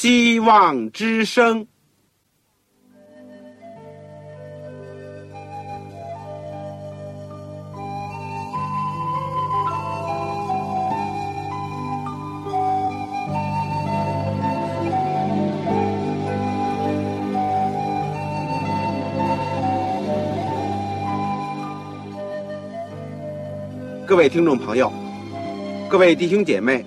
希望之声。各位听众朋友，各位弟兄姐妹，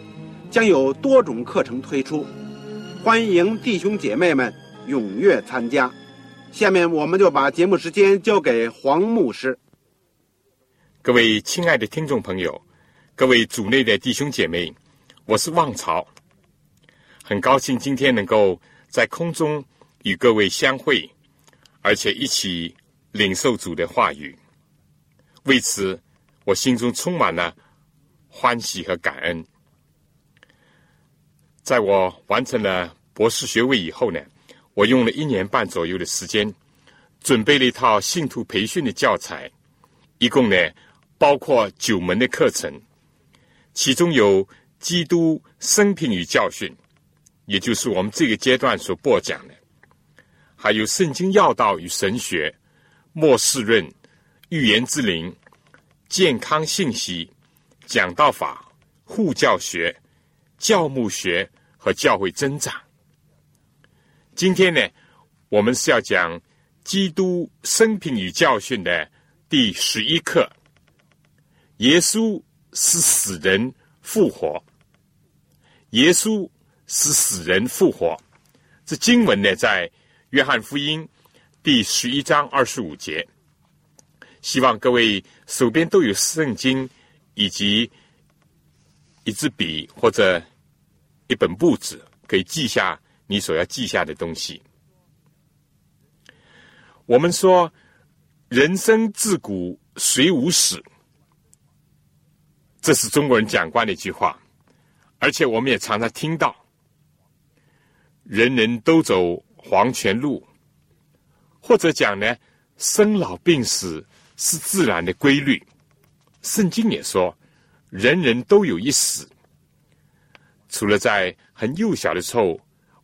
将有多种课程推出，欢迎弟兄姐妹们踊跃参加。下面我们就把节目时间交给黄牧师。各位亲爱的听众朋友，各位组内的弟兄姐妹，我是旺朝，很高兴今天能够在空中与各位相会，而且一起领受主的话语。为此。我心中充满了欢喜和感恩。在我完成了博士学位以后呢，我用了一年半左右的时间，准备了一套信徒培训的教材，一共呢包括九门的课程，其中有基督生平与教训，也就是我们这个阶段所播讲的，还有圣经要道与神学、末世论、预言之灵。健康信息、讲道法、护教学、教牧学和教会增长。今天呢，我们是要讲基督生平与教训的第十一课。耶稣是死人复活。耶稣是死人复活。这经文呢，在约翰福音第十一章二十五节。希望各位手边都有圣经，以及一支笔或者一本簿子，可以记下你所要记下的东西。我们说，人生自古谁无死，这是中国人讲惯的一句话，而且我们也常常听到，人人都走黄泉路，或者讲呢，生老病死。是自然的规律。圣经也说，人人都有一死。除了在很幼小的时候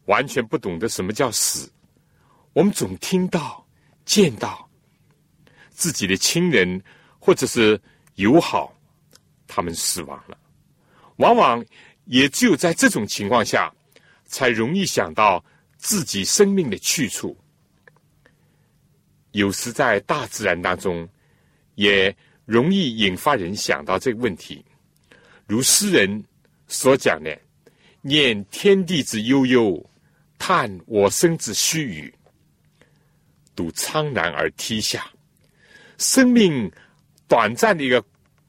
完全不懂得什么叫死，我们总听到、见到自己的亲人或者是友好，他们死亡了。往往也只有在这种情况下，才容易想到自己生命的去处。有时在大自然当中。也容易引发人想到这个问题，如诗人所讲的：“念天地之悠悠，叹我生之须臾。睹苍然而涕下。”生命短暂的一个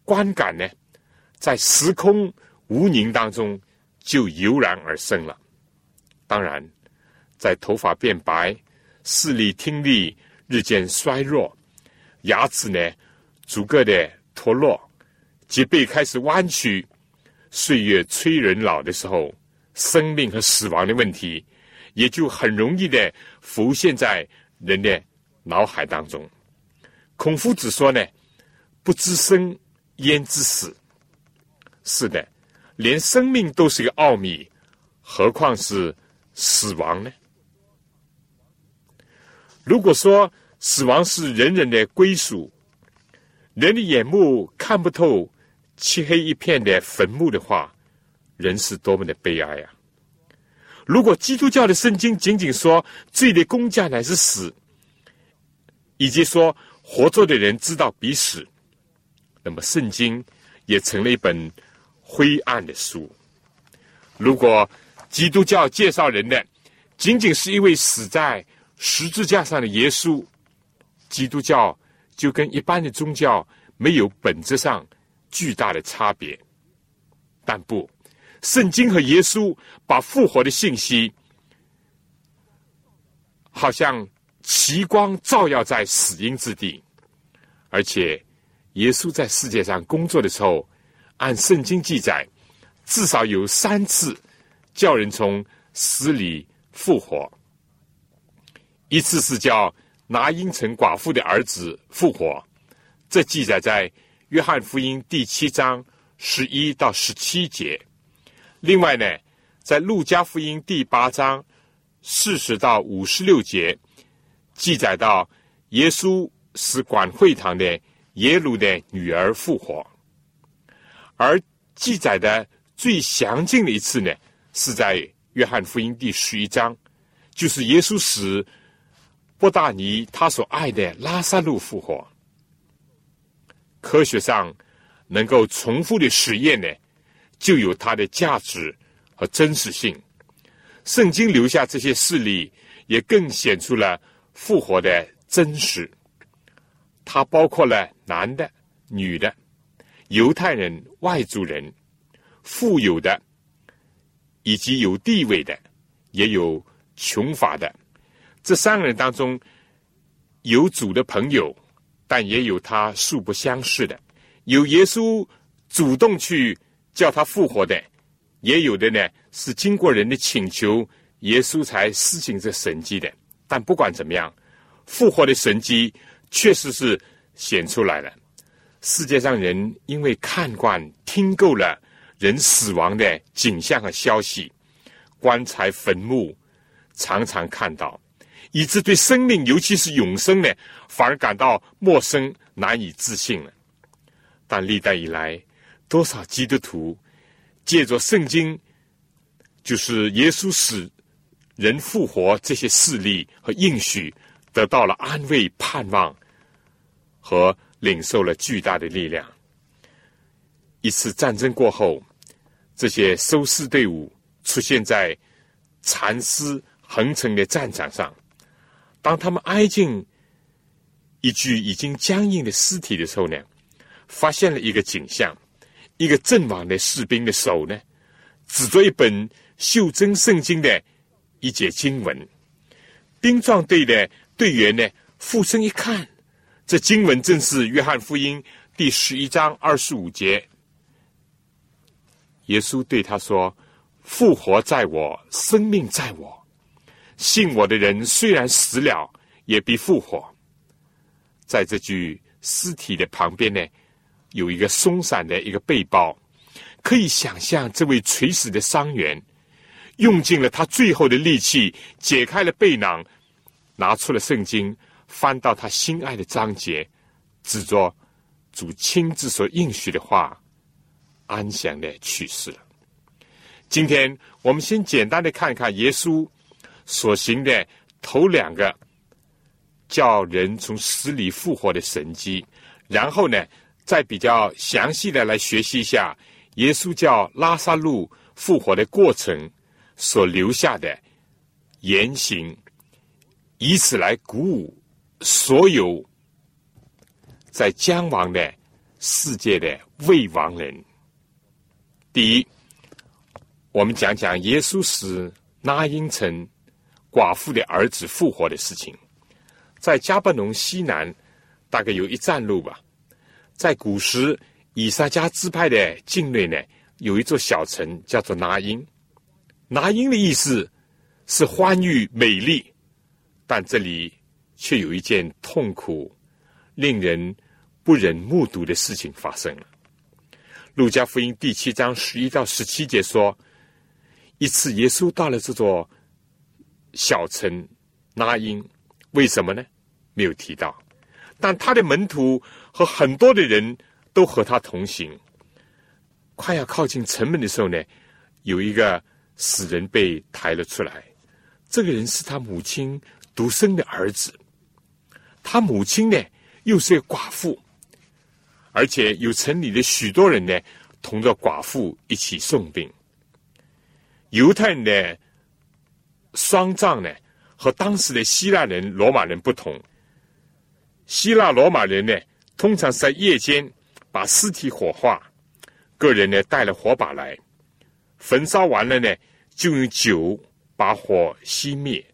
观感呢，在时空无宁当中就油然而生了。当然，在头发变白、视力听力日渐衰弱、牙齿呢？逐个的脱落，脊背开始弯曲，岁月催人老的时候，生命和死亡的问题，也就很容易的浮现在人的脑海当中。孔夫子说呢：“不知生，焉知死？”是的，连生命都是个奥秘，何况是死亡呢？如果说死亡是人人的归属，人的眼目看不透漆黑一片的坟墓的话，人是多么的悲哀啊！如果基督教的圣经仅仅说罪的工价乃是死，以及说活着的人知道必死，那么圣经也成了一本灰暗的书。如果基督教介绍人的仅仅是一位死在十字架上的耶稣，基督教。就跟一般的宗教没有本质上巨大的差别，但不，圣经和耶稣把复活的信息，好像奇光照耀在死荫之地，而且耶稣在世界上工作的时候，按圣经记载，至少有三次叫人从死里复活。一次是叫拿因城寡妇的儿子复活，这记载在约翰福音第七章十一到十七节。另外呢，在路加福音第八章四十到五十六节，记载到耶稣使管会堂的耶鲁的女儿复活。而记载的最详尽的一次呢，是在约翰福音第十一章，就是耶稣使。波大尼他所爱的拉萨路复活，科学上能够重复的实验呢，就有它的价值和真实性。圣经留下这些事例，也更显出了复活的真实。它包括了男的、女的、犹太人、外族人、富有的，以及有地位的，也有穷乏的。这三个人当中，有主的朋友，但也有他素不相识的；有耶稣主动去叫他复活的，也有的呢是经过人的请求，耶稣才施行这神迹的。但不管怎么样，复活的神迹确实是显出来了。世界上人因为看惯、听够了人死亡的景象和消息，棺材、坟墓，常常看到。以致对生命，尤其是永生呢，反而感到陌生、难以置信了。但历代以来，多少基督徒借着圣经，就是耶稣使人复活这些事例和应许，得到了安慰、盼望和领受了巨大的力量。一次战争过后，这些收尸队伍出现在蚕丝横陈的战场上。当他们挨近一具已经僵硬的尸体的时候呢，发现了一个景象：一个阵亡的士兵的手呢，指着一本袖珍圣经的一节经文。兵壮队的队员呢，俯身一看，这经文正是约翰福音第十一章二十五节。耶稣对他说：“复活在我，生命在我。”信我的人虽然死了，也必复活。在这具尸体的旁边呢，有一个松散的一个背包，可以想象这位垂死的伤员用尽了他最后的力气，解开了背囊，拿出了圣经，翻到他心爱的章节，指着主亲自所应许的话，安详的去世了。今天我们先简单的看看耶稣。所行的头两个叫人从死里复活的神迹，然后呢，再比较详细的来学习一下耶稣叫拉萨路复活的过程所留下的言行，以此来鼓舞所有在将亡的世界的未亡人。第一，我们讲讲耶稣使拉因城。寡妇的儿子复活的事情，在加布农西南大概有一站路吧。在古时以撒加支派的境内呢，有一座小城叫做拿因。拿因的意思是欢愉美丽，但这里却有一件痛苦、令人不忍目睹的事情发生了。路加福音第七章十一到十七节说，一次耶稣到了这座。小城拉因，为什么呢？没有提到。但他的门徒和很多的人都和他同行。快要靠近城门的时候呢，有一个死人被抬了出来。这个人是他母亲独生的儿子。他母亲呢，又是个寡妇，而且有城里的许多人呢，同着寡妇一起送病。犹太人的。丧葬呢，和当时的希腊人、罗马人不同。希腊、罗马人呢，通常是在夜间把尸体火化，个人呢带了火把来，焚烧完了呢，就用酒把火熄灭，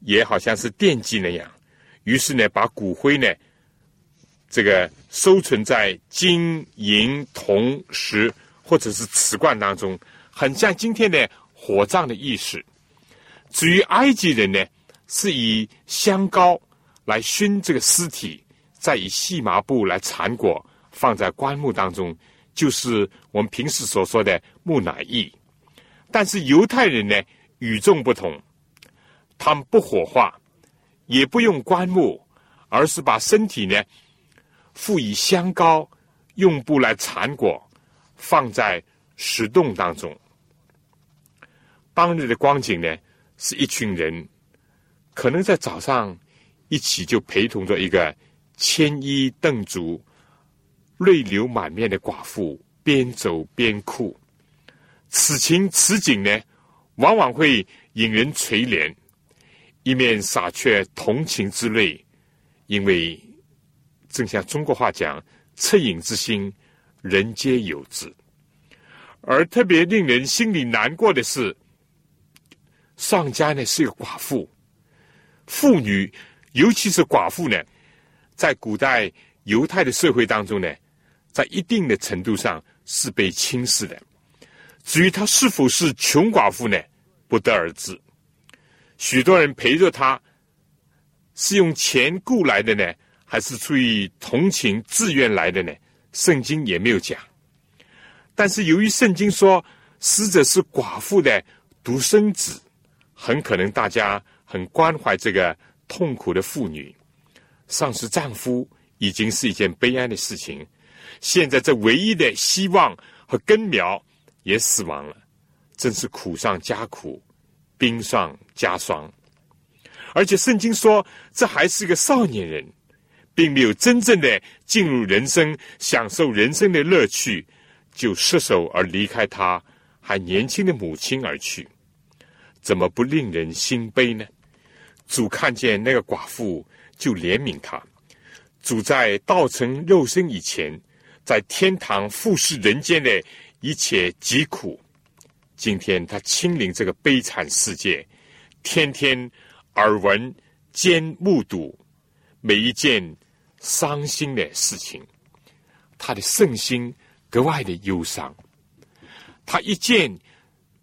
也好像是奠祭那样。于是呢，把骨灰呢，这个收存在金银铜石或者是瓷罐当中，很像今天的火葬的意识。至于埃及人呢，是以香膏来熏这个尸体，再以细麻布来缠裹，放在棺木当中，就是我们平时所说的木乃伊。但是犹太人呢，与众不同，他们不火化。也不用棺木，而是把身体呢附以香膏，用布来缠裹，放在石洞当中。当日的光景呢，是一群人可能在早上一起就陪同着一个牵衣瞪足、泪流满面的寡妇，边走边哭。此情此景呢，往往会引人垂怜。一面洒却同情之泪，因为正像中国话讲“恻隐之心，人皆有之”。而特别令人心里难过的是，上家呢是一个寡妇，妇女，尤其是寡妇呢，在古代犹太的社会当中呢，在一定的程度上是被轻视的。至于她是否是穷寡妇呢，不得而知。许多人陪着他，是用钱雇来的呢，还是出于同情自愿来的呢？圣经也没有讲。但是由于圣经说死者是寡妇的独生子，很可能大家很关怀这个痛苦的妇女，丧失丈夫已经是一件悲哀的事情。现在这唯一的希望和根苗也死亡了，真是苦上加苦。冰上加霜，而且圣经说这还是个少年人，并没有真正的进入人生，享受人生的乐趣，就失手而离开他还年轻的母亲而去，怎么不令人心悲呢？主看见那个寡妇，就怜悯他。主在道成肉身以前，在天堂复视人间的一切疾苦。今天他亲临这个悲惨世界，天天耳闻兼目睹每一件伤心的事情，他的圣心格外的忧伤。他一见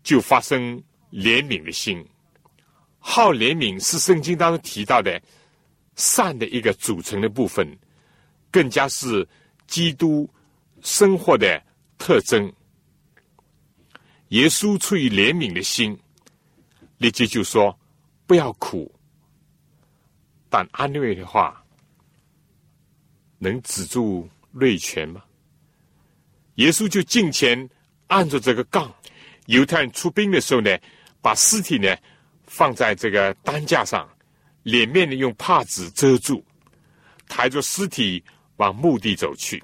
就发生怜悯的心，好怜悯是圣经当中提到的善的一个组成的部分，更加是基督生活的特征。耶稣出于怜悯的心，立即就说：“不要苦。”但安慰的话，能止住泪泉吗？耶稣就近前按着这个杠。犹太人出兵的时候呢，把尸体呢放在这个担架上，脸面呢用帕子遮住，抬着尸体往墓地走去。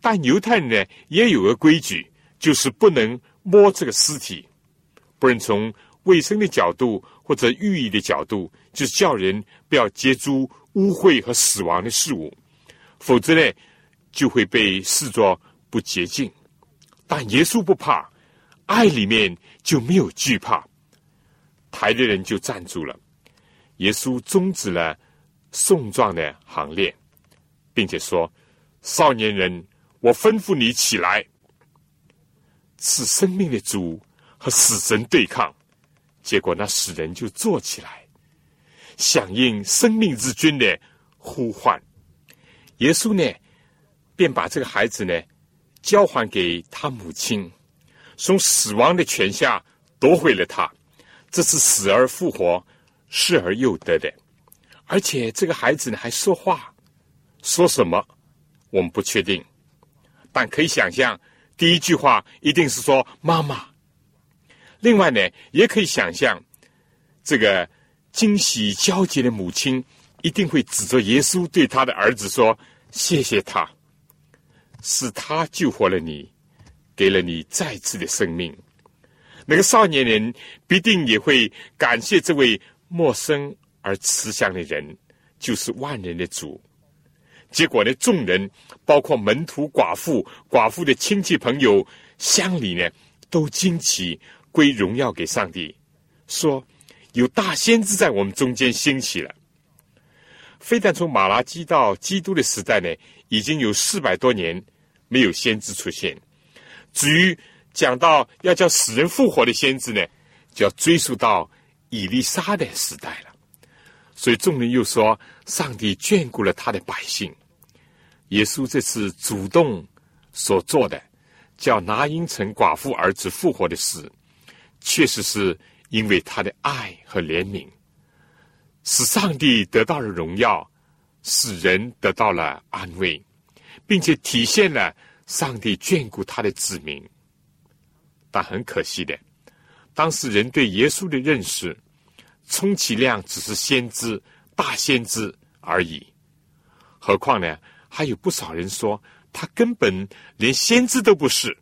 但犹太人呢也有个规矩，就是不能。摸这个尸体，不能从卫生的角度或者寓意的角度，就是叫人不要接触污秽和死亡的事物，否则呢，就会被视作不洁净。但耶稣不怕，爱里面就没有惧怕。抬的人就站住了，耶稣终止了送葬的行列，并且说：“少年人，我吩咐你起来。”是生命的主和死神对抗，结果那死人就坐起来，响应生命之君的呼唤。耶稣呢，便把这个孩子呢交还给他母亲，从死亡的权下夺回了他。这是死而复活、失而又得的。而且这个孩子呢还说话，说什么我们不确定，但可以想象。第一句话一定是说妈妈。另外呢，也可以想象，这个惊喜交集的母亲一定会指着耶稣对他的儿子说：“谢谢他，是他救活了你，给了你再次的生命。”那个少年人必定也会感谢这位陌生而慈祥的人，就是万人的主。结果呢，众人包括门徒、寡妇、寡妇的亲戚朋友、乡里呢，都惊奇归荣耀给上帝，说有大先知在我们中间兴起了。非但从马拉基到基督的时代呢，已经有四百多年没有先知出现。至于讲到要叫死人复活的先知呢，就要追溯到以利沙的时代了。所以众人又说，上帝眷顾了他的百姓。耶稣这次主动所做的，叫拿因城寡妇儿子复活的事，确实是因为他的爱和怜悯。使上帝得到了荣耀，使人得到了安慰，并且体现了上帝眷顾他的子民。但很可惜的，当时人对耶稣的认识，充其量只是先知、大先知而已。何况呢，还有不少人说他根本连先知都不是。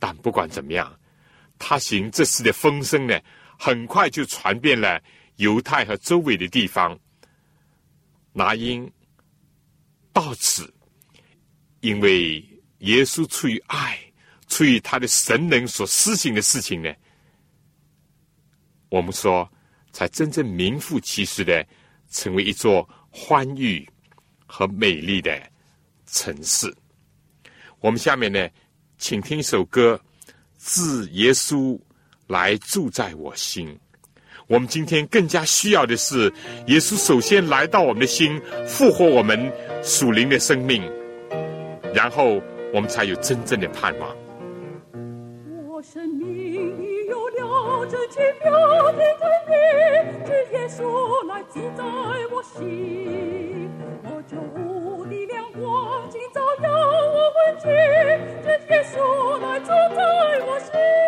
但不管怎么样，他行这事的风声呢，很快就传遍了。犹太和周围的地方，拿因到此，因为耶稣出于爱，出于他的神能所施行的事情呢，我们说才真正名副其实的成为一座欢愉和美丽的城市。我们下面呢，请听一首歌，《自耶稣来住在我心》。我们今天更加需要的是，耶稣首先来到我们的心，复活我们属灵的生命，然后我们才有真正的盼望。天真明这耶稣来住在我心我就无力量光今早要我问句这耶稣来住在我心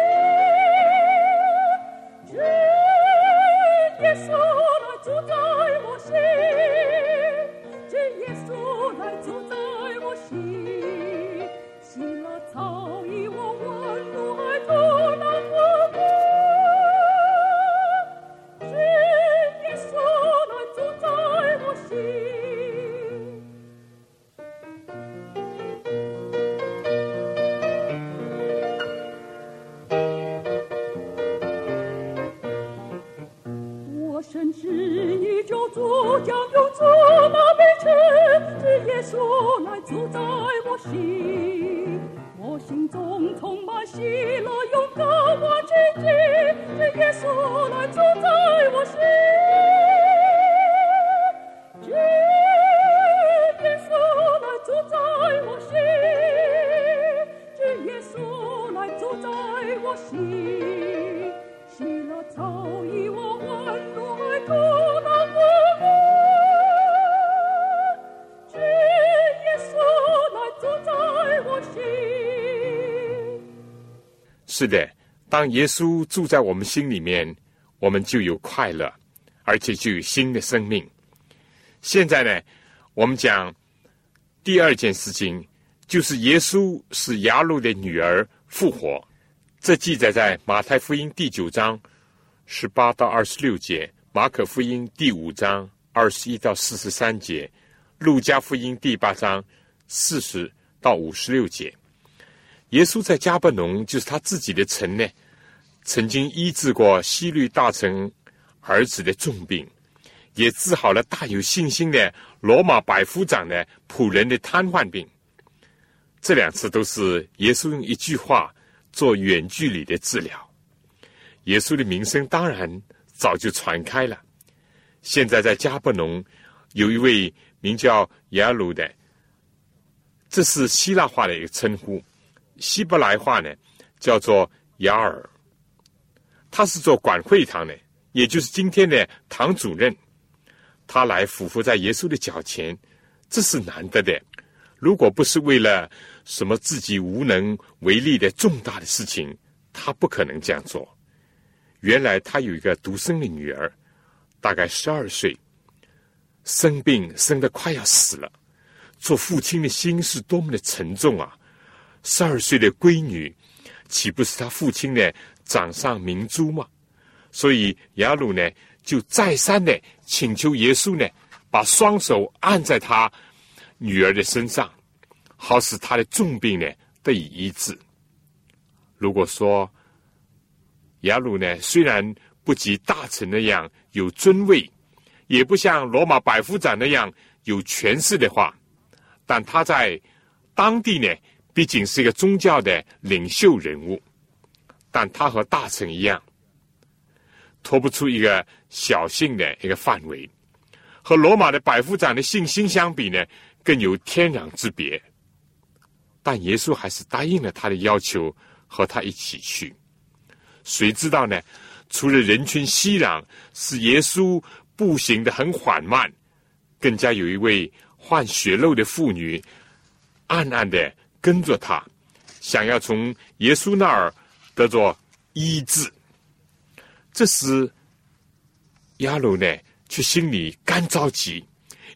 耶稣来住在我心，我心中充满喜乐，勇敢我前进，这耶稣来住在我心，是的，当耶稣住在我们心里面，我们就有快乐，而且就有新的生命。现在呢，我们讲第二件事情，就是耶稣是雅鲁的女儿复活。这记载在马太福音第九章十八到二十六节，马可福音第五章二十一到四十三节，路加福音第八章四十到五十六节。耶稣在加伯农，就是他自己的城呢，曾经医治过西律大臣儿子的重病，也治好了大有信心的罗马百夫长的仆人的瘫痪病。这两次都是耶稣用一句话。做远距离的治疗，耶稣的名声当然早就传开了。现在在加布农有一位名叫耶鲁的，这是希腊话的一个称呼，希伯来话呢叫做雅尔。他是做管会堂的，也就是今天的堂主任。他来俯伏在耶稣的脚前，这是难得的。如果不是为了。什么自己无能为力的重大的事情，他不可能这样做。原来他有一个独生的女儿，大概十二岁，生病生得快要死了。做父亲的心是多么的沉重啊！十二岁的闺女，岂不是他父亲的掌上明珠吗？所以雅鲁呢，就再三的请求耶稣呢，把双手按在他女儿的身上。好使他的重病呢得以医治。如果说雅鲁呢，虽然不及大臣那样有尊位，也不像罗马百夫长那样有权势的话，但他在当地呢，毕竟是一个宗教的领袖人物。但他和大臣一样，脱不出一个小姓的一个范围，和罗马的百夫长的信心相比呢，更有天壤之别。但耶稣还是答应了他的要求，和他一起去。谁知道呢？除了人群熙攘，使耶稣步行的很缓慢，更加有一位患血肉的妇女，暗暗的跟着他，想要从耶稣那儿得着医治。这时，亚鲁呢，却心里干着急，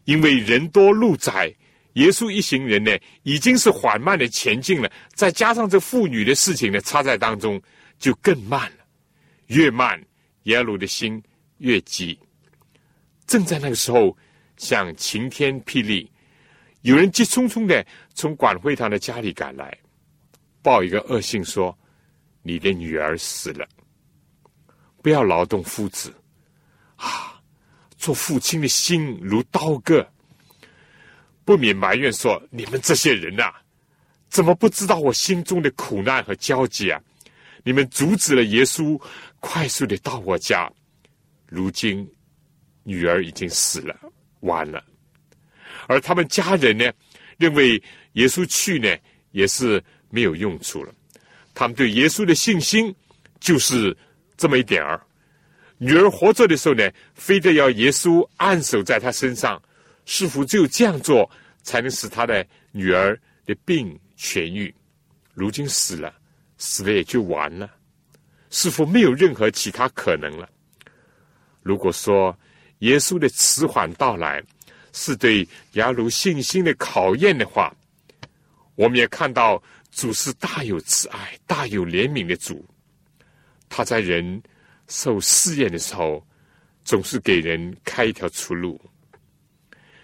因为人多路窄。耶稣一行人呢，已经是缓慢的前进了，再加上这妇女的事情呢，插在当中，就更慢了。越慢，耶鲁的心越急。正在那个时候，像晴天霹雳，有人急匆匆的从管会堂的家里赶来，报一个恶信说：“你的女儿死了，不要劳动夫子。”啊，做父亲的心如刀割。不免埋怨说：“你们这些人呐，怎么不知道我心中的苦难和焦急啊？你们阻止了耶稣快速的到我家，如今女儿已经死了，完了。而他们家人呢，认为耶稣去呢也是没有用处了。他们对耶稣的信心就是这么一点儿。女儿活着的时候呢，非得要耶稣按手在她身上。”似乎只有这样做，才能使他的女儿的病痊愈。如今死了，死了也就完了，似乎没有任何其他可能了。如果说耶稣的迟缓到来是对雅鲁信心的考验的话，我们也看到主是大有慈爱、大有怜悯的主。他在人受试验的时候，总是给人开一条出路。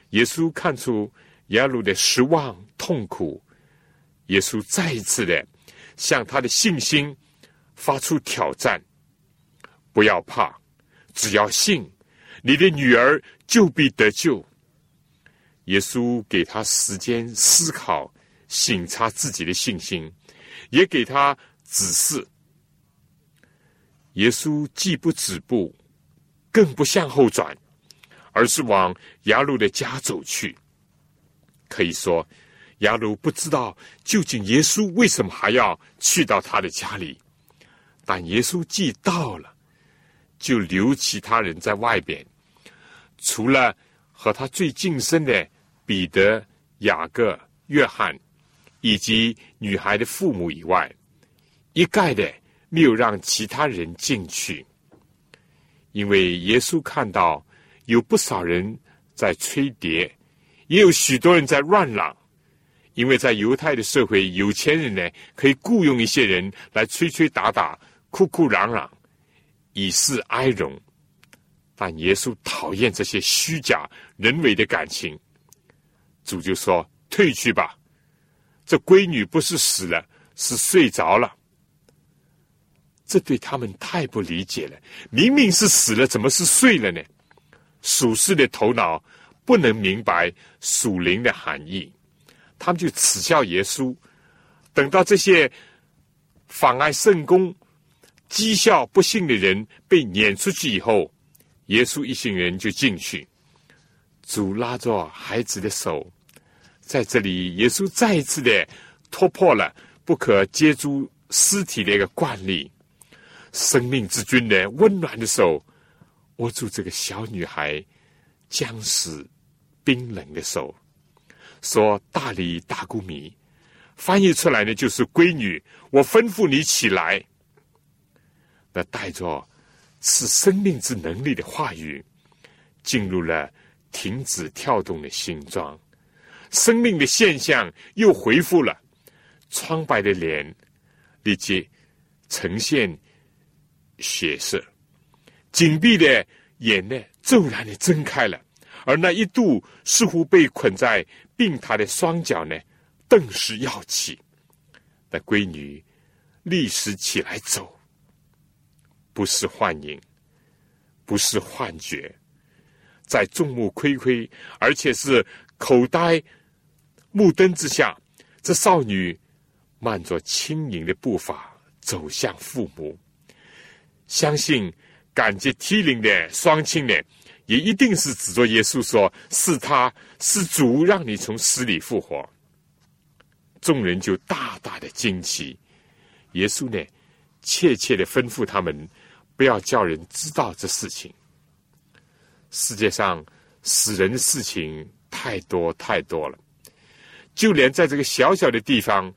耶稣看出雅鲁的失望、痛苦，耶稣再一次的向他的信心发出挑战：不要怕，只要信，你的女儿就必得救。耶稣给他时间思考、省察自己的信心，也给他指示。耶稣既不止步，更不向后转。而是往雅鲁的家走去。可以说，雅鲁不知道究竟耶稣为什么还要去到他的家里。但耶稣既到了，就留其他人在外边，除了和他最近身的彼得、雅各、约翰以及女孩的父母以外，一概的没有让其他人进去，因为耶稣看到。有不少人在吹笛，也有许多人在乱嚷，因为在犹太的社会，有钱人呢可以雇佣一些人来吹吹打打、哭哭嚷嚷，以示哀荣。但耶稣讨厌这些虚假、人为的感情，主就说：“退去吧，这闺女不是死了，是睡着了。”这对他们太不理解了。明明是死了，怎么是睡了呢？属世的头脑不能明白属灵的含义，他们就耻笑耶稣。等到这些妨碍圣公、讥笑不幸的人被撵出去以后，耶稣一行人就进去。主拉着孩子的手，在这里，耶稣再一次的突破了不可接触尸体的一个惯例。生命之君的温暖的手。握住这个小女孩僵死、冰冷的手，说：“大理大姑米，翻译出来呢就是闺女，我吩咐你起来。”那带着是生命之能力的话语，进入了停止跳动的心脏，生命的现象又恢复了，苍白的脸立即呈现血色。紧闭的眼呢，骤然的睁开了，而那一度似乎被捆在病榻的双脚呢，顿时要起。那闺女立时起来走，不是幻影，不是幻觉，在众目睽睽，而且是口呆目灯之下，这少女慢着轻盈的步伐走向父母，相信感激涕零的双亲呢，也一定是指着耶稣说：“是他是主，让你从死里复活。”众人就大大的惊奇。耶稣呢，切切的吩咐他们，不要叫人知道这事情。世界上死人的事情太多太多了，就连在这个小小的地方，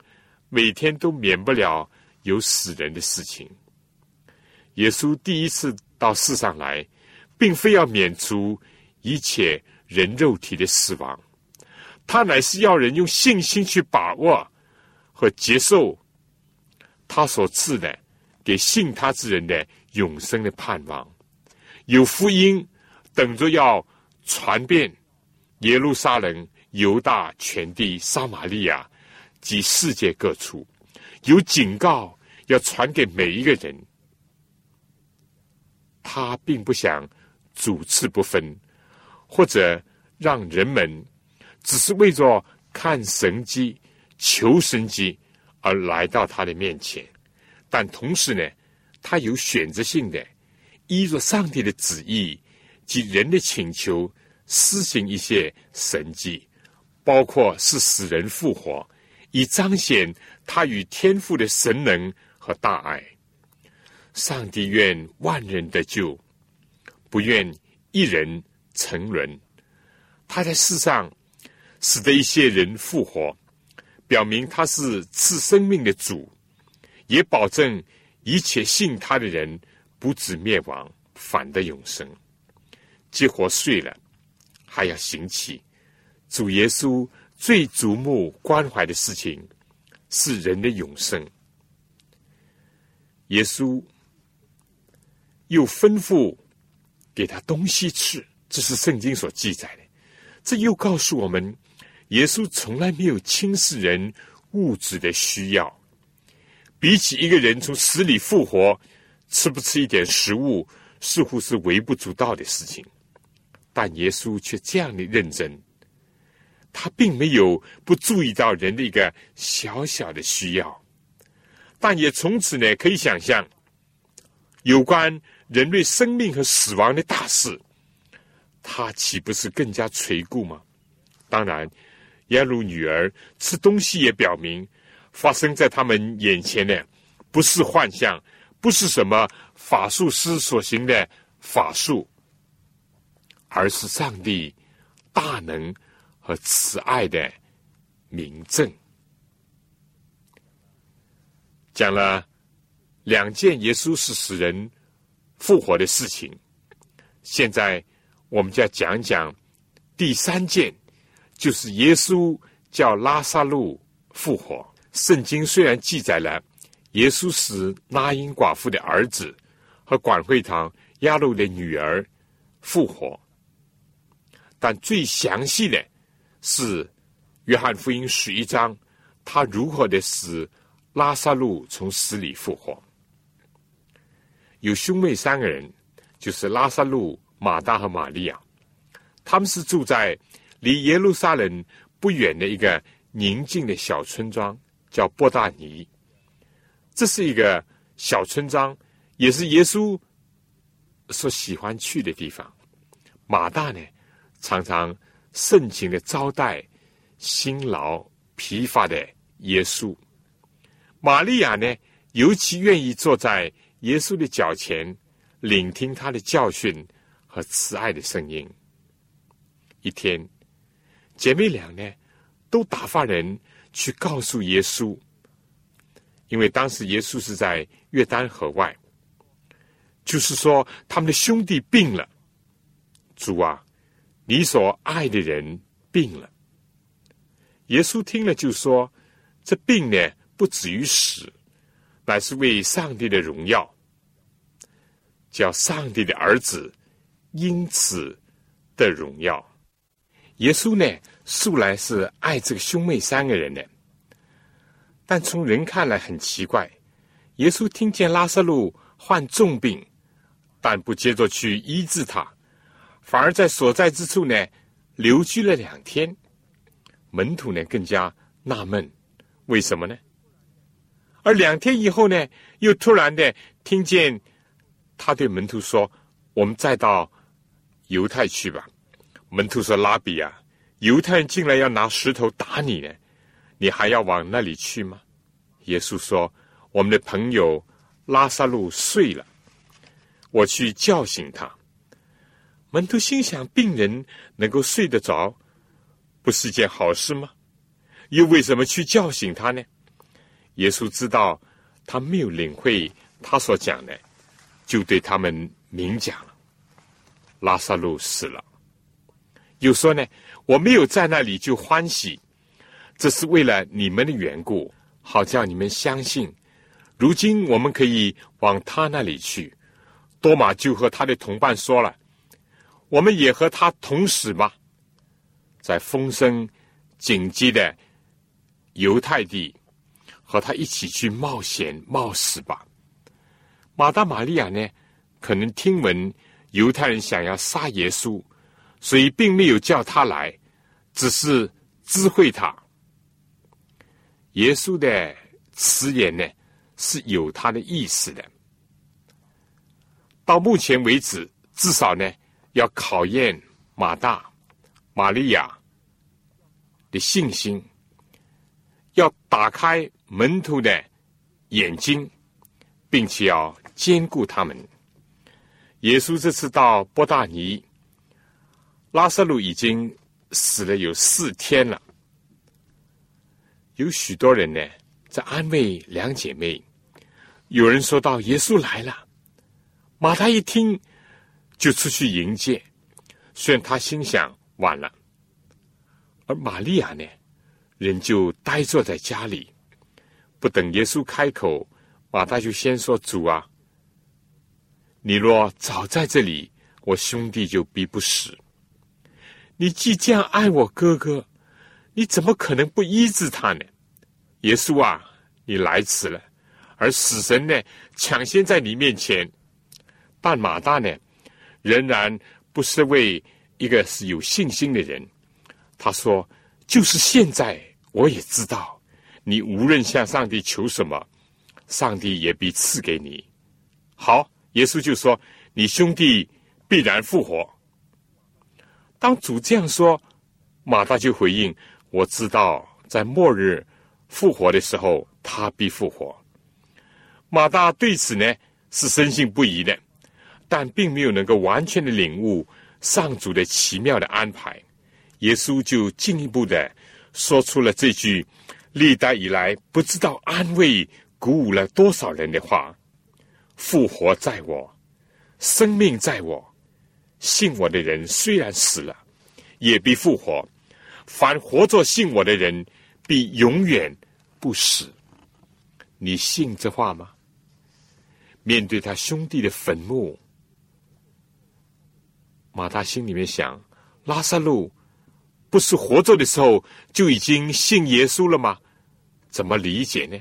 每天都免不了有死人的事情。耶稣第一次到世上来，并非要免除一切人肉体的死亡，他乃是要人用信心去把握和接受。他所赐的，给信他之人的永生的盼望，有福音等着要传遍耶路撒冷、犹大全地、撒玛利亚及世界各处，有警告要传给每一个人。他并不想主次不分，或者让人们只是为着看神迹、求神迹。而来到他的面前，但同时呢，他有选择性的依着上帝的旨意及人的请求施行一些神迹，包括使死人复活，以彰显他与天父的神能和大爱。上帝愿万人得救，不愿一人沉沦。他在世上使得一些人复活。表明他是赐生命的主，也保证一切信他的人不止灭亡，反得永生。既活睡了，还要行起。主耶稣最瞩目关怀的事情是人的永生。耶稣又吩咐给他东西吃，这是圣经所记载的。这又告诉我们。耶稣从来没有轻视人物质的需要，比起一个人从死里复活，吃不吃一点食物，似乎是微不足道的事情。但耶稣却这样的认真，他并没有不注意到人的一个小小的需要，但也从此呢，可以想象，有关人类生命和死亡的大事，他岂不是更加垂顾吗？当然。耶路女儿吃东西，也表明发生在他们眼前的不是幻象，不是什么法术师所行的法术，而是上帝大能和慈爱的明证。讲了两件耶稣是使人复活的事情，现在我们就要讲讲第三件。就是耶稣叫拉萨路复活。圣经虽然记载了耶稣使拉因寡妇的儿子和管会堂亚路的女儿复活，但最详细的是约翰福音十一章，他如何的使拉萨路从死里复活。有兄妹三个人，就是拉萨路、马大和玛利亚，他们是住在。离耶路撒冷不远的一个宁静的小村庄叫波大尼，这是一个小村庄，也是耶稣所喜欢去的地方。马大呢，常常盛情的招待辛劳疲乏的耶稣；玛利亚呢，尤其愿意坐在耶稣的脚前，聆听他的教训和慈爱的声音。一天。姐妹俩呢，都打发人去告诉耶稣，因为当时耶稣是在约旦河外，就是说他们的兄弟病了。主啊，你所爱的人病了。耶稣听了就说：“这病呢，不止于死，乃是为上帝的荣耀，叫上帝的儿子因此的荣耀。”耶稣呢？素来是爱这个兄妹三个人的，但从人看来很奇怪，耶稣听见拉萨路患重病，但不接着去医治他，反而在所在之处呢留居了两天。门徒呢更加纳闷，为什么呢？而两天以后呢，又突然的听见他对门徒说：“我们再到犹太去吧。”门徒说：“拉比啊，犹太人进来要拿石头打你呢，你还要往那里去吗？”耶稣说：“我们的朋友拉萨路睡了，我去叫醒他。”门徒心想：病人能够睡得着，不是件好事吗？又为什么去叫醒他呢？耶稣知道他没有领会他所讲的，就对他们明讲了：拉萨路死了。又说呢，我没有在那里就欢喜，这是为了你们的缘故，好叫你们相信。如今我们可以往他那里去。多马就和他的同伴说了：“我们也和他同死吧，在风声紧急的犹太地。”和他一起去冒险冒死吧。马达玛利亚呢，可能听闻犹太人想要杀耶稣，所以并没有叫他来，只是知会他。耶稣的辞言呢是有他的意思的。到目前为止，至少呢要考验马大、玛利亚的信心，要打开。门徒的眼睛，并且要兼顾他们。耶稣这次到波大尼，拉萨路已经死了有四天了。有许多人呢在安慰两姐妹。有人说到耶稣来了，马太一听就出去迎接，虽然他心想晚了，而玛利亚呢，仍旧呆坐在家里。不等耶稣开口，马大就先说：“主啊，你若早在这里，我兄弟就必不死。你既这样爱我哥哥，你怎么可能不医治他呢？耶稣啊，你来迟了，而死神呢，抢先在你面前。但马大呢，仍然不是为一个是有信心的人。他说：就是现在，我也知道。”你无论向上帝求什么，上帝也必赐给你。好，耶稣就说：“你兄弟必然复活。”当主这样说，马大就回应：“我知道，在末日复活的时候，他必复活。”马大对此呢是深信不疑的，但并没有能够完全的领悟上主的奇妙的安排。耶稣就进一步的说出了这句。历代以来，不知道安慰鼓舞了多少人的话：“复活在我，生命在我，信我的人虽然死了，也必复活；凡活着信我的人，必永远不死。”你信这话吗？面对他兄弟的坟墓，马大心里面想：拉萨路。不是活着的时候就已经信耶稣了吗？怎么理解呢？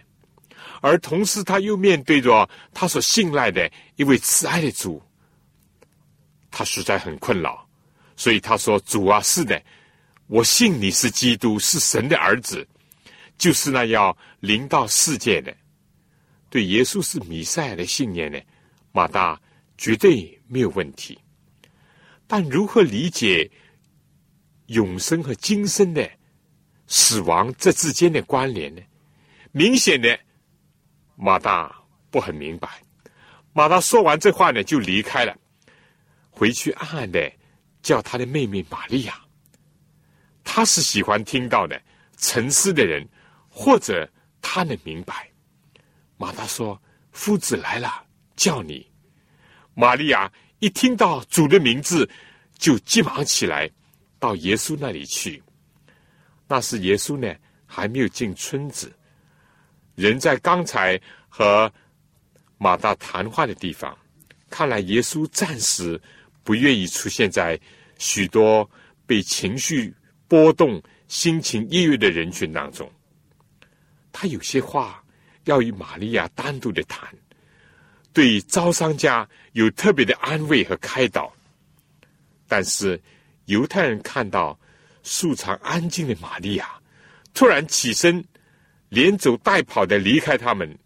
而同时，他又面对着他所信赖的一位慈爱的主，他实在很困扰。所以他说：“主啊，是的，我信你是基督，是神的儿子，就是那要临到世界的。对耶稣是弥赛亚的信念呢，马大绝对没有问题。但如何理解？”永生和今生的死亡这之间的关联呢？明显的，马大不很明白。马大说完这话呢，就离开了，回去暗暗的叫他的妹妹玛利亚。他是喜欢听到的，沉思的人，或者他能明白。马大说：“夫子来了，叫你。”玛利亚一听到主的名字，就急忙起来。到耶稣那里去，那时耶稣呢还没有进村子，人在刚才和马大谈话的地方。看来耶稣暂时不愿意出现在许多被情绪波动、心情抑郁的人群当中。他有些话要与玛利亚单独的谈，对招商家有特别的安慰和开导。但是犹太人看到素常安静的玛利亚，突然起身，连走带跑的离开他们，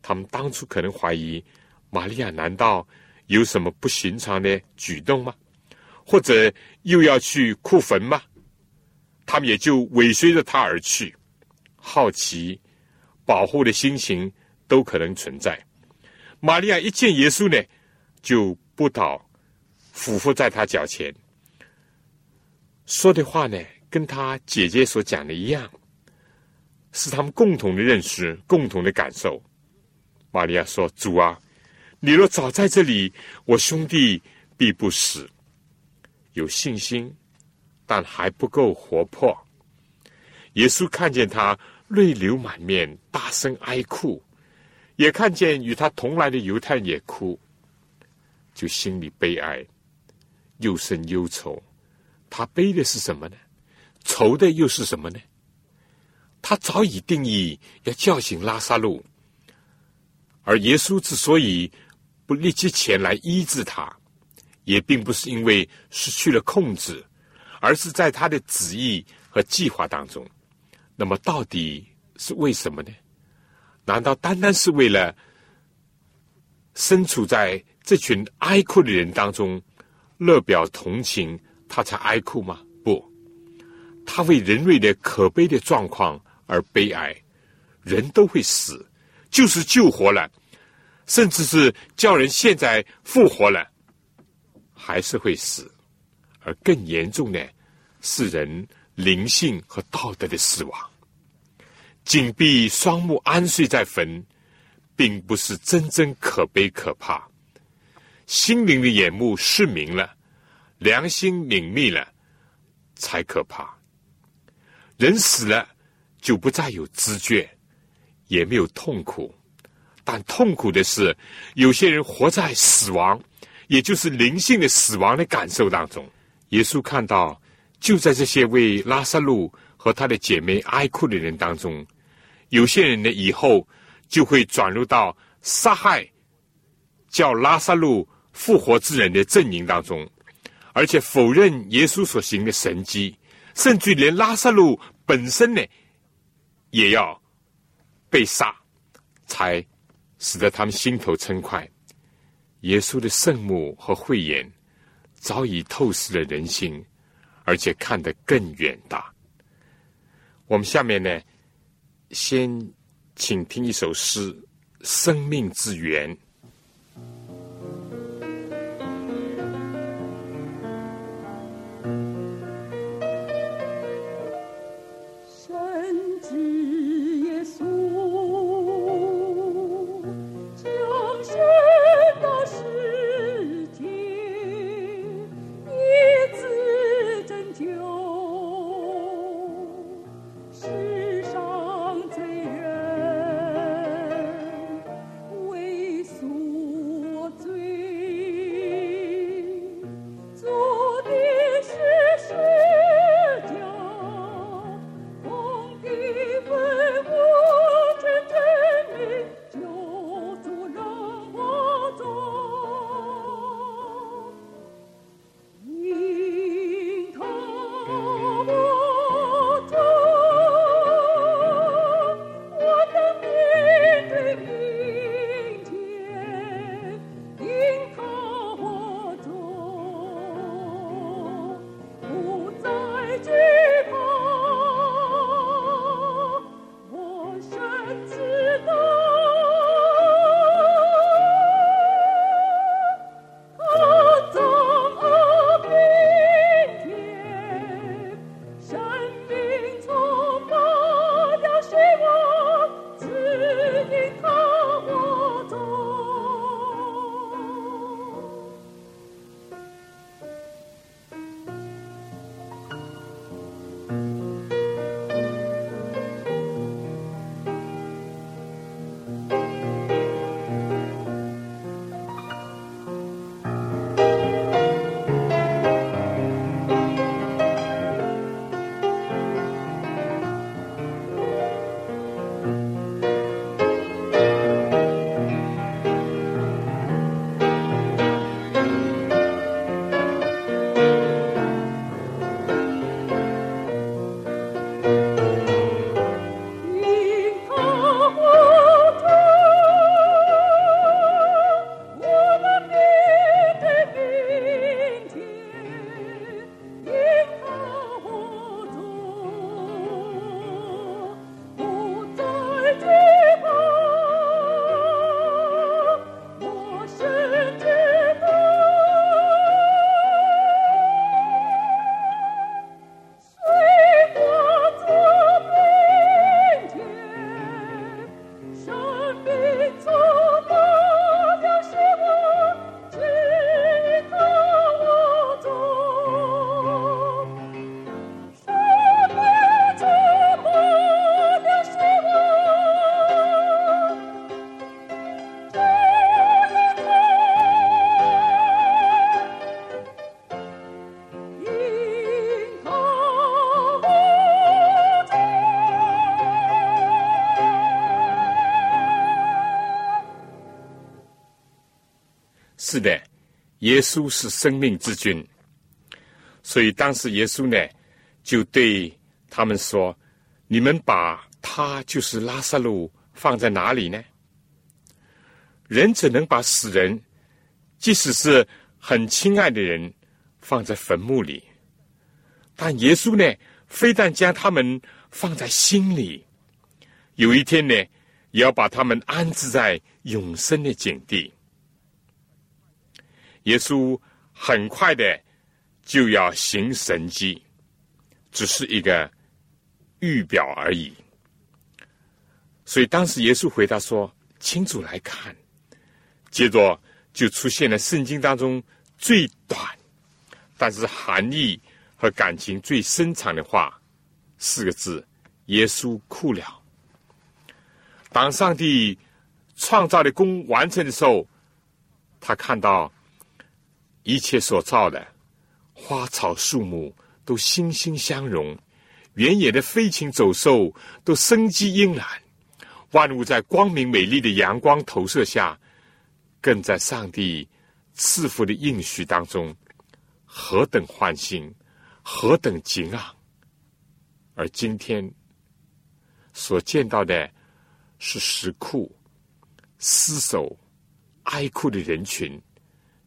他们当初可能怀疑玛利亚难道有什么不寻常的举动吗？或者又要去库坟吗？他们也就尾随着他而去，好奇。保护的心情都可能存在。玛利亚一见耶稣呢，就不倒，俯伏在他脚前，说的话呢，跟他姐姐所讲的一样，是他们共同的认识、共同的感受。玛利亚说：“主啊，你若早在这里，我兄弟必不死。”有信心，但还不够活泼。耶稣看见他。泪流满面，大声哀哭，也看见与他同来的犹太人也哭，就心里悲哀，又生忧愁。他悲的是什么呢？愁的又是什么呢？他早已定义要叫醒拉萨路，而耶稣之所以不立即前来医治他，也并不是因为失去了控制，而是在他的旨意和计划当中。那么到底是为什么呢？难道单单是为了身处在这群哀哭的人当中，乐表同情，他才哀哭吗？不，他为人类的可悲的状况而悲哀。人都会死，就是救活了，甚至是叫人现在复活了，还是会死。而更严重的，是人。灵性和道德的死亡，紧闭双目安睡在坟，并不是真正可悲可怕。心灵的眼目失明了，良心泯灭了，才可怕。人死了就不再有知觉，也没有痛苦，但痛苦的是，有些人活在死亡，也就是灵性的死亡的感受当中。耶稣看到。就在这些为拉萨路和他的姐妹哀哭的人当中，有些人呢以后就会转入到杀害叫拉萨路复活之人的阵营当中，而且否认耶稣所行的神迹，甚至连拉萨路本身呢也要被杀，才使得他们心头称快。耶稣的圣母和慧眼早已透视了人心。而且看得更远大。我们下面呢，先请听一首诗《生命之源》。耶稣是生命之君，所以当时耶稣呢就对他们说：“你们把他就是拉萨路放在哪里呢？人只能把死人，即使是很亲爱的人，放在坟墓里，但耶稣呢，非但将他们放在心里，有一天呢，也要把他们安置在永生的境地。”耶稣很快的就要行神迹，只是一个预表而已。所以当时耶稣回答说：“清楚来看。”接着就出现了圣经当中最短，但是含义和感情最深长的话，四个字：耶稣哭了。当上帝创造的功完成的时候，他看到。一切所造的花草树木都欣欣相融，原野的飞禽走兽都生机盎然，万物在光明美丽的阳光投射下，更在上帝赐福的应许当中，何等欢欣，何等敬昂！而今天所见到的是石窟、尸首、哀哭的人群。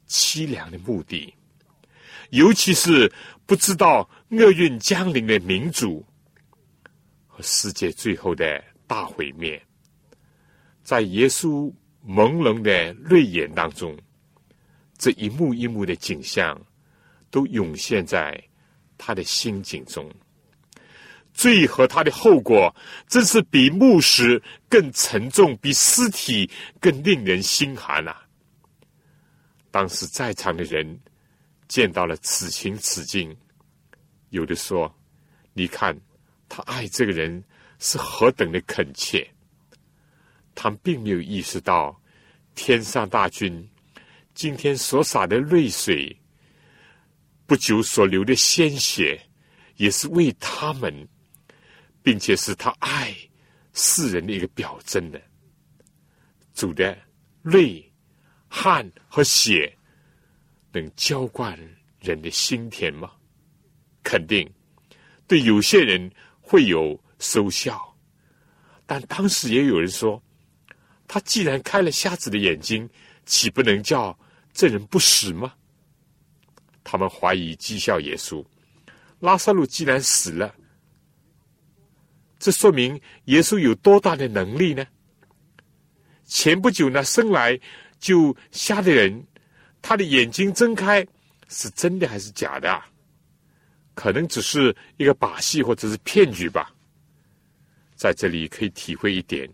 凄凉的目的，尤其是不知道厄运降临的民族和世界最后的大毁灭，在耶稣朦胧的泪眼当中，这一幕一幕的景象都涌现在他的心境中。罪和他的后果，真是比牧师更沉重，比尸体更令人心寒啊！当时在场的人见到了此情此景，有的说：“你看他爱这个人是何等的恳切。”他们并没有意识到，天上大军今天所洒的泪水，不久所流的鲜血，也是为他们，并且是他爱世人的一个表征的。主的泪。汗和血能浇灌人的心田吗？肯定，对有些人会有收效。但当时也有人说，他既然开了瞎子的眼睛，岂不能叫这人不死吗？他们怀疑讥笑耶稣。拉萨路既然死了，这说明耶稣有多大的能力呢？前不久呢，生来。就瞎的人，他的眼睛睁开，是真的还是假的？可能只是一个把戏或者是骗局吧。在这里可以体会一点，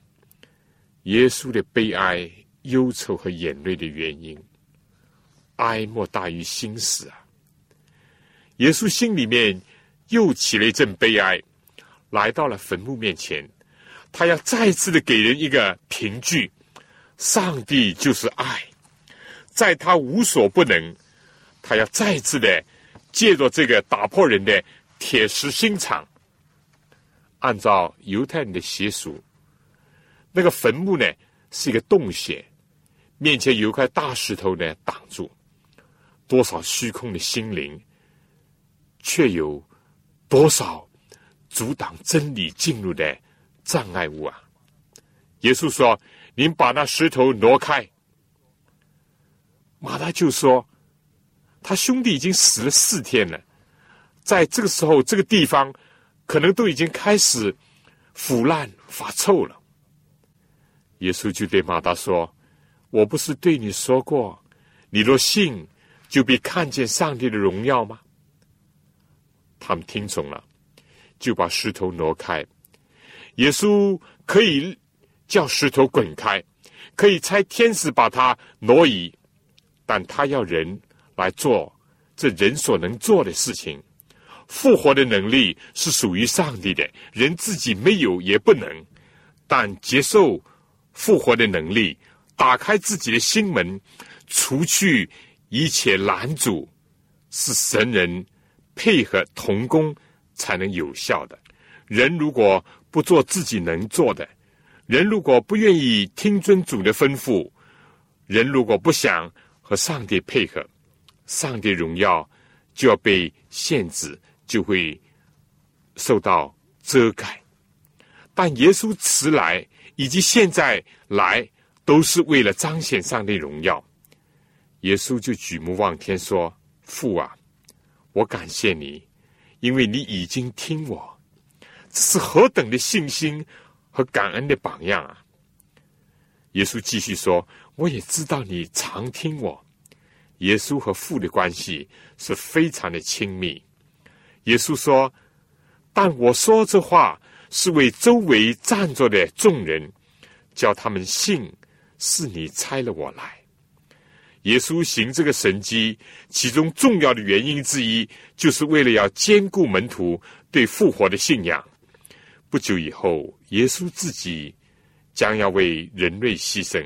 耶稣的悲哀、忧愁和眼泪的原因。哀莫大于心死啊！耶稣心里面又起了一阵悲哀，来到了坟墓面前，他要再次的给人一个凭据。上帝就是爱，在他无所不能，他要再次的借着这个打破人的铁石心肠。按照犹太人的习俗，那个坟墓呢是一个洞穴，面前有一块大石头呢挡住，多少虚空的心灵，却有多少阻挡真理进入的障碍物啊！耶稣说。您把那石头挪开。马大就说：“他兄弟已经死了四天了，在这个时候，这个地方可能都已经开始腐烂发臭了。”耶稣就对马大说：“我不是对你说过，你若信，就必看见上帝的荣耀吗？”他们听从了，就把石头挪开。耶稣可以。叫石头滚开，可以差天使把它挪移，但他要人来做这人所能做的事情。复活的能力是属于上帝的，人自己没有也不能。但接受复活的能力，打开自己的心门，除去一切拦阻，是神人配合同工才能有效的。人如果不做自己能做的，人如果不愿意听尊主的吩咐，人如果不想和上帝配合，上帝荣耀就要被限制，就会受到遮盖。但耶稣迟来以及现在来，都是为了彰显上帝荣耀。耶稣就举目望天说：“父啊，我感谢你，因为你已经听我。这是何等的信心和感恩的榜样啊！”耶稣继续说：“我也知道你常听我。”耶稣和父的关系是非常的亲密。耶稣说：“但我说这话是为周围站着的众人，叫他们信是你差了我来。”耶稣行这个神迹，其中重要的原因之一，就是为了要兼顾门徒对复活的信仰。不久以后，耶稣自己将要为人类牺牲，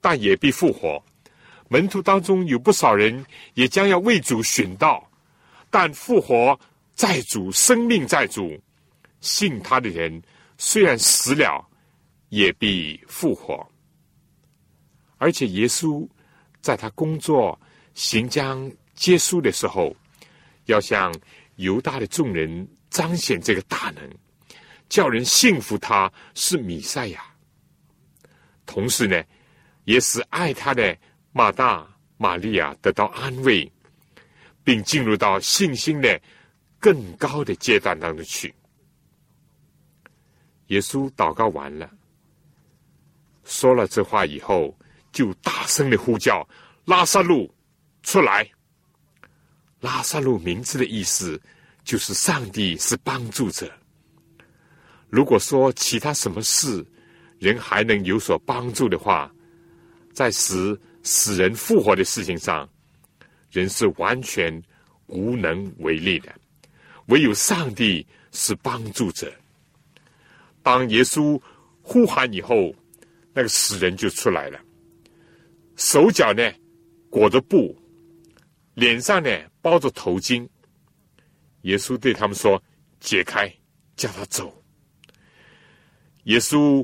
但也必复活。门徒当中有不少人也将要为主寻道，但复活在主，生命在主，信他的人虽然死了，也必复活。而且耶稣在他工作行将结束的时候，要向犹大的众人彰显这个大能，叫人信服他是弥赛亚。同时呢，也使爱他的。马大、玛利亚得到安慰，并进入到信心的更高的阶段当中去。耶稣祷告完了，说了这话以后，就大声的呼叫拉萨路出来。拉萨路名字的意思就是上帝是帮助者。如果说其他什么事人还能有所帮助的话，在使。死人复活的事情上，人是完全无能为力的，唯有上帝是帮助者。当耶稣呼喊以后，那个死人就出来了，手脚呢裹着布，脸上呢包着头巾。耶稣对他们说：“解开，叫他走。”耶稣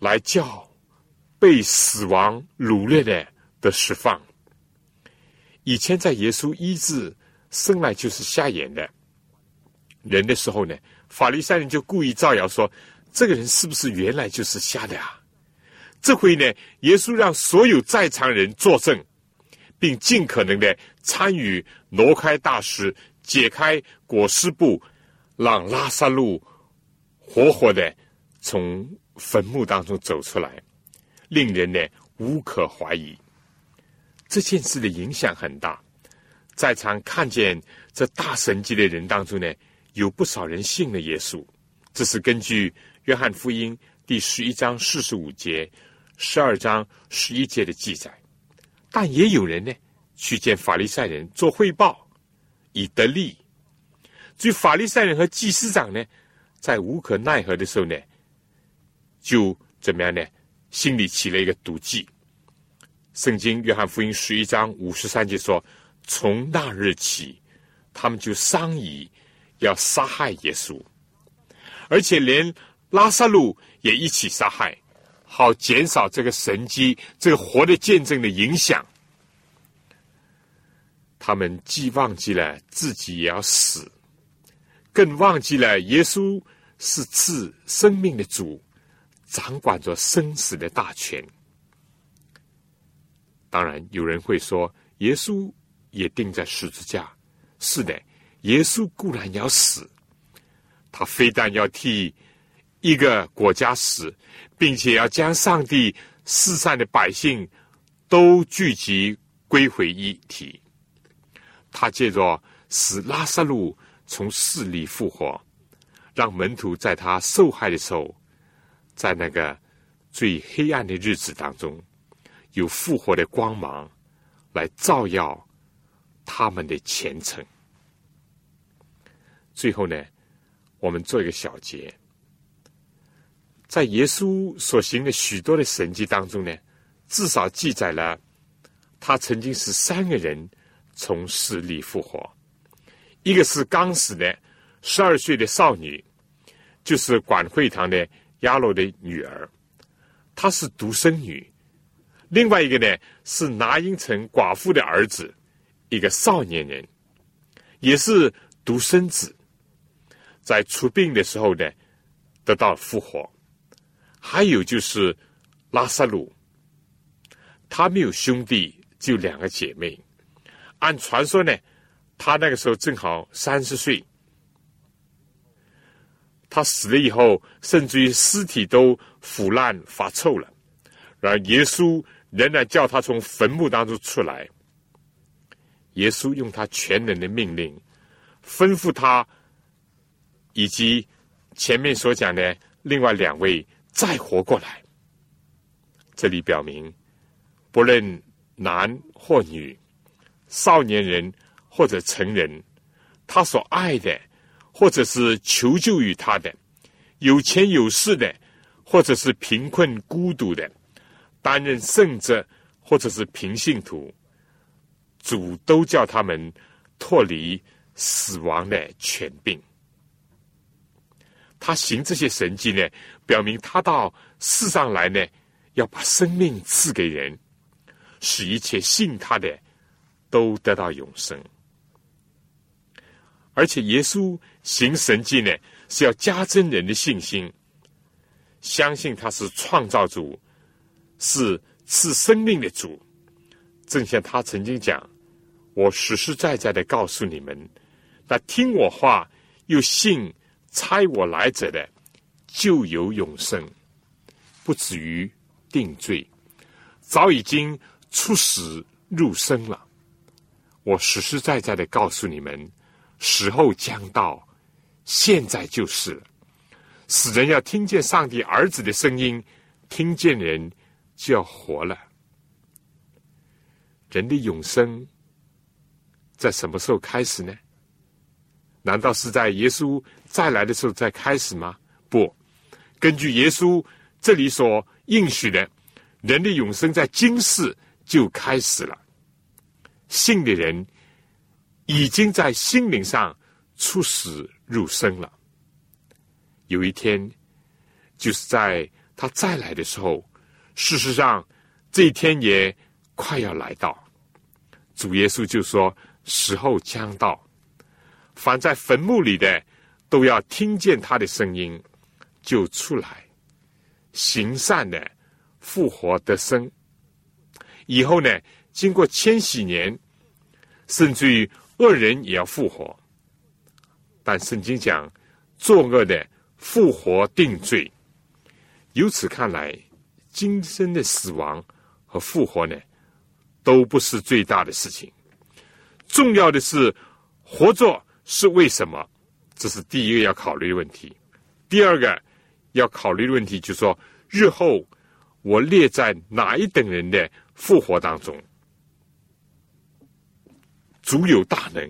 来叫。被死亡掳掠的的释放。以前在耶稣医治生来就是瞎眼的人的时候呢，法利赛人就故意造谣说，这个人是不是原来就是瞎的啊？这回呢，耶稣让所有在场人作证，并尽可能的参与挪开大石、解开裹尸布，让拉萨路活活的从坟墓当中走出来。令人呢无可怀疑，这件事的影响很大。在场看见这大神迹的人当中呢，有不少人信了耶稣。这是根据约翰福音第十一章四十五节、十二章十一节的记载。但也有人呢去见法利赛人做汇报，以得利。至于法利赛人和祭司长呢，在无可奈何的时候呢，就怎么样呢？心里起了一个赌计。圣经约翰福音十一章五十三节说：“从那日起，他们就商议要杀害耶稣，而且连拉萨路也一起杀害，好减少这个神机、这个活的见证的影响。他们既忘记了自己也要死，更忘记了耶稣是赐生命的主。”掌管着生死的大权。当然，有人会说，耶稣也钉在十字架。是的，耶稣固然要死，他非但要替一个国家死，并且要将上帝世上的百姓都聚集归回一体。他借着使拉萨路从死里复活，让门徒在他受害的时候。在那个最黑暗的日子当中，有复活的光芒来照耀他们的前程。最后呢，我们做一个小结，在耶稣所行的许多的神迹当中呢，至少记载了他曾经是三个人从死里复活，一个是刚死的十二岁的少女，就是管会堂的。亚罗的女儿，她是独生女。另外一个呢是拿因城寡妇的儿子，一个少年人，也是独生子，在出殡的时候呢得到复活。还有就是拉萨路，他没有兄弟，就两个姐妹。按传说呢，他那个时候正好三十岁。他死了以后，甚至于尸体都腐烂发臭了，然而耶稣仍然叫他从坟墓当中出来。耶稣用他全能的命令，吩咐他，以及前面所讲的另外两位。再活过来，这里表明，不论男或女，少年人或者成人，他所爱的，或者是求救于他的，有钱有势的，或者是贫困孤独的，担任圣者或者是平信徒，主都叫他们脱离死亡的权柄。他行这些神迹呢，表明他到世上来呢，要把生命赐给人，使一切信他的都得到永生。而且耶稣行神迹呢，是要加增人的信心，相信他是创造主，是赐生命的主。正像他曾经讲：“我实实在在的告诉你们，那听我话又信。”猜我来者的，就有永生，不至于定罪，早已经出死入生了。我实实在在的告诉你们，时候将到，现在就是了。死人要听见上帝儿子的声音，听见人就要活了。人的永生在什么时候开始呢？难道是在耶稣再来的时候再开始吗？不，根据耶稣这里所应许的，人的永生在今世就开始了。信的人已经在心灵上出死入生了。有一天，就是在他再来的时候，事实上这一天也快要来到。主耶稣就说：“时候将到。”凡在坟墓里的，都要听见他的声音，就出来行善的，复活得生。以后呢，经过千禧年，甚至于恶人也要复活。但圣经讲，作恶的复活定罪。由此看来，今生的死亡和复活呢，都不是最大的事情。重要的是活着。是为什么？这是第一个要考虑的问题。第二个要考虑的问题就是说，日后我列在哪一等人的复活当中？足有大能，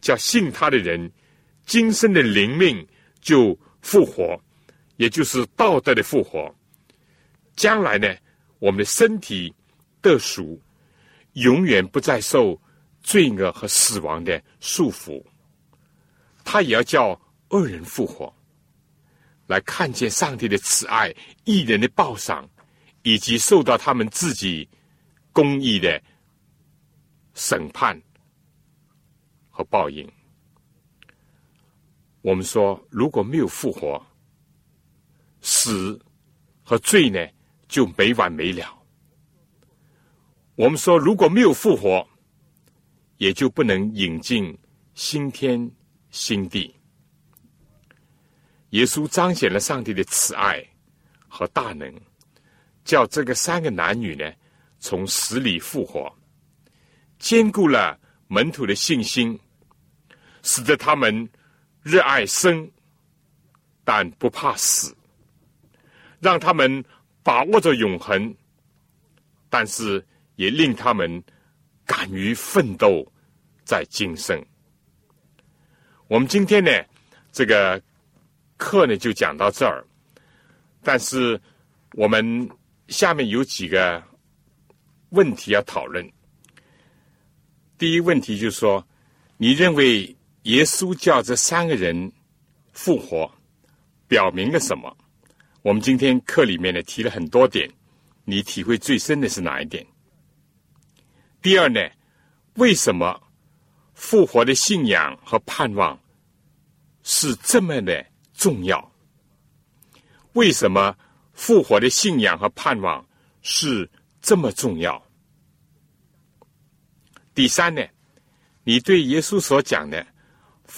叫信他的人，今生的灵命就复活，也就是道德的复活。将来呢，我们的身体得赎，永远不再受罪恶和死亡的束缚。他也要叫恶人复活，来看见上帝的慈爱、义人的报赏，以及受到他们自己公义的审判和报应。我们说，如果没有复活，死和罪呢就没完没了。我们说，如果没有复活，也就不能引进新天。新地，耶稣彰显了上帝的慈爱和大能，叫这个三个男女呢从死里复活，兼顾了门徒的信心，使得他们热爱生，但不怕死，让他们把握着永恒，但是也令他们敢于奋斗在今生。我们今天呢，这个课呢就讲到这儿。但是我们下面有几个问题要讨论。第一问题就是说，你认为耶稣叫这三个人复活，表明了什么？我们今天课里面呢提了很多点，你体会最深的是哪一点？第二呢，为什么复活的信仰和盼望是这么的重要？为什么复活的信仰和盼望是这么重要？第三呢，你对耶稣所讲的“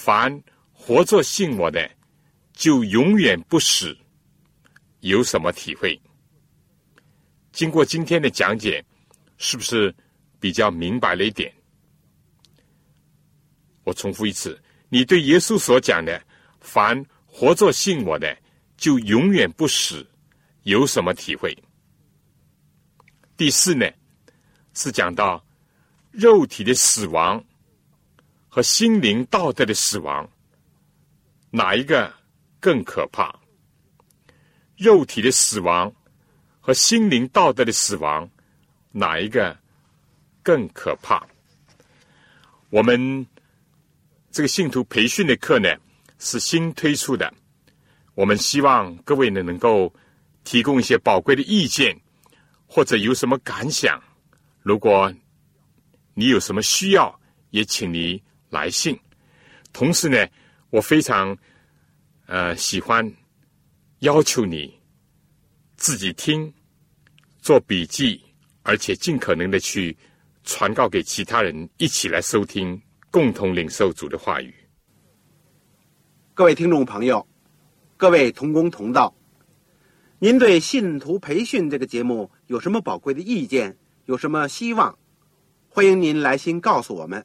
凡活着信我的，就永远不死”，有什么体会？经过今天的讲解，是不是比较明白了一点？我重复一次，你对耶稣所讲的“凡活着信我的，就永远不死”，有什么体会？第四呢，是讲到肉体的死亡和心灵道德的死亡，哪一个更可怕？肉体的死亡。和心灵道德的死亡，哪一个更可怕？我们这个信徒培训的课呢，是新推出的。我们希望各位呢能够提供一些宝贵的意见，或者有什么感想。如果你有什么需要，也请你来信。同时呢，我非常呃喜欢要求你自己听。做笔记，而且尽可能的去传告给其他人，一起来收听，共同领受主的话语。各位听众朋友，各位同工同道，您对信徒培训这个节目有什么宝贵的意见？有什么希望？欢迎您来信告诉我们，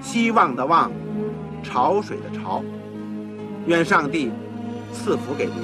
希望的望潮水的潮。愿上帝赐福给您。